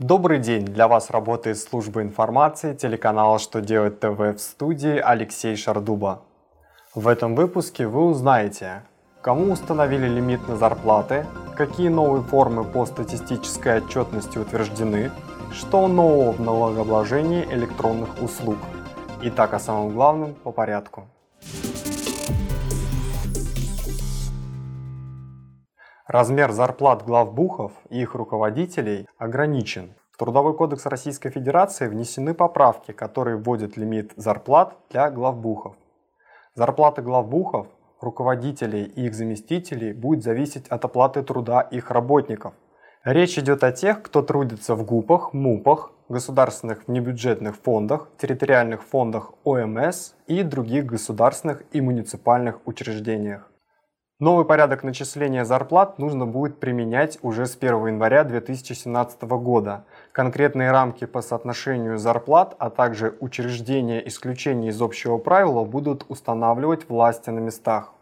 Добрый день! Для вас работает служба информации телеканала «Что делать ТВ» в студии Алексей Шардуба. В этом выпуске вы узнаете, кому установили лимит на зарплаты, какие новые формы по статистической отчетности утверждены, что нового в налогообложении электронных услуг. Итак, о самом главном по порядку. Размер зарплат главбухов и их руководителей ограничен. В Трудовой кодекс Российской Федерации внесены поправки, которые вводят лимит зарплат для главбухов. Зарплаты главбухов, руководителей и их заместителей будет зависеть от оплаты труда их работников. Речь идет о тех, кто трудится в ГУПах, МУПах, государственных внебюджетных фондах, территориальных фондах ОМС и других государственных и муниципальных учреждениях. Новый порядок начисления зарплат нужно будет применять уже с 1 января 2017 года. Конкретные рамки по соотношению зарплат, а также учреждения исключения из общего правила будут устанавливать власти на местах.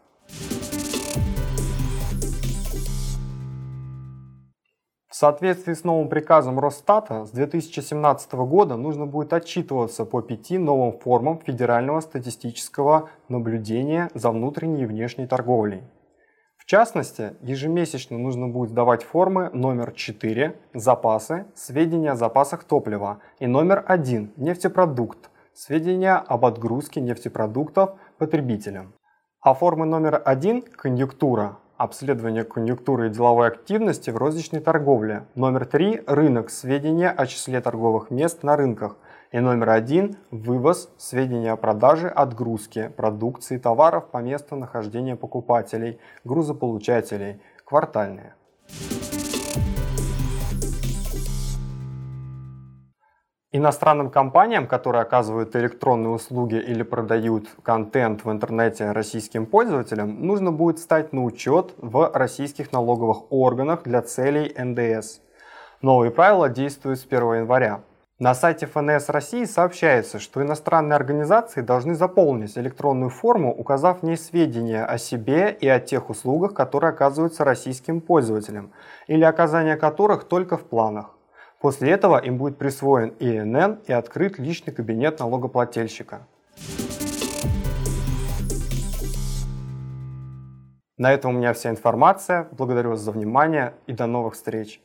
В соответствии с новым приказом Росстата с 2017 года нужно будет отчитываться по пяти новым формам федерального статистического наблюдения за внутренней и внешней торговлей. В частности, ежемесячно нужно будет сдавать формы номер 4 «Запасы», сведения о запасах топлива, и номер 1 «Нефтепродукт», сведения об отгрузке нефтепродуктов потребителям. А формы номер 1 «Конъюнктура», обследование конъюнктуры и деловой активности в розничной торговле. Номер 3 – рынок, сведения о числе торговых мест на рынках. И номер один – вывоз, сведения о продаже, отгрузке, продукции, товаров по месту нахождения покупателей, грузополучателей, квартальные. Иностранным компаниям, которые оказывают электронные услуги или продают контент в интернете российским пользователям, нужно будет стать на учет в российских налоговых органах для целей НДС. Новые правила действуют с 1 января. На сайте ФНС России сообщается, что иностранные организации должны заполнить электронную форму, указав в ней сведения о себе и о тех услугах, которые оказываются российским пользователям, или оказание которых только в планах. После этого им будет присвоен ИНН и открыт личный кабинет налогоплательщика. На этом у меня вся информация. Благодарю вас за внимание и до новых встреч.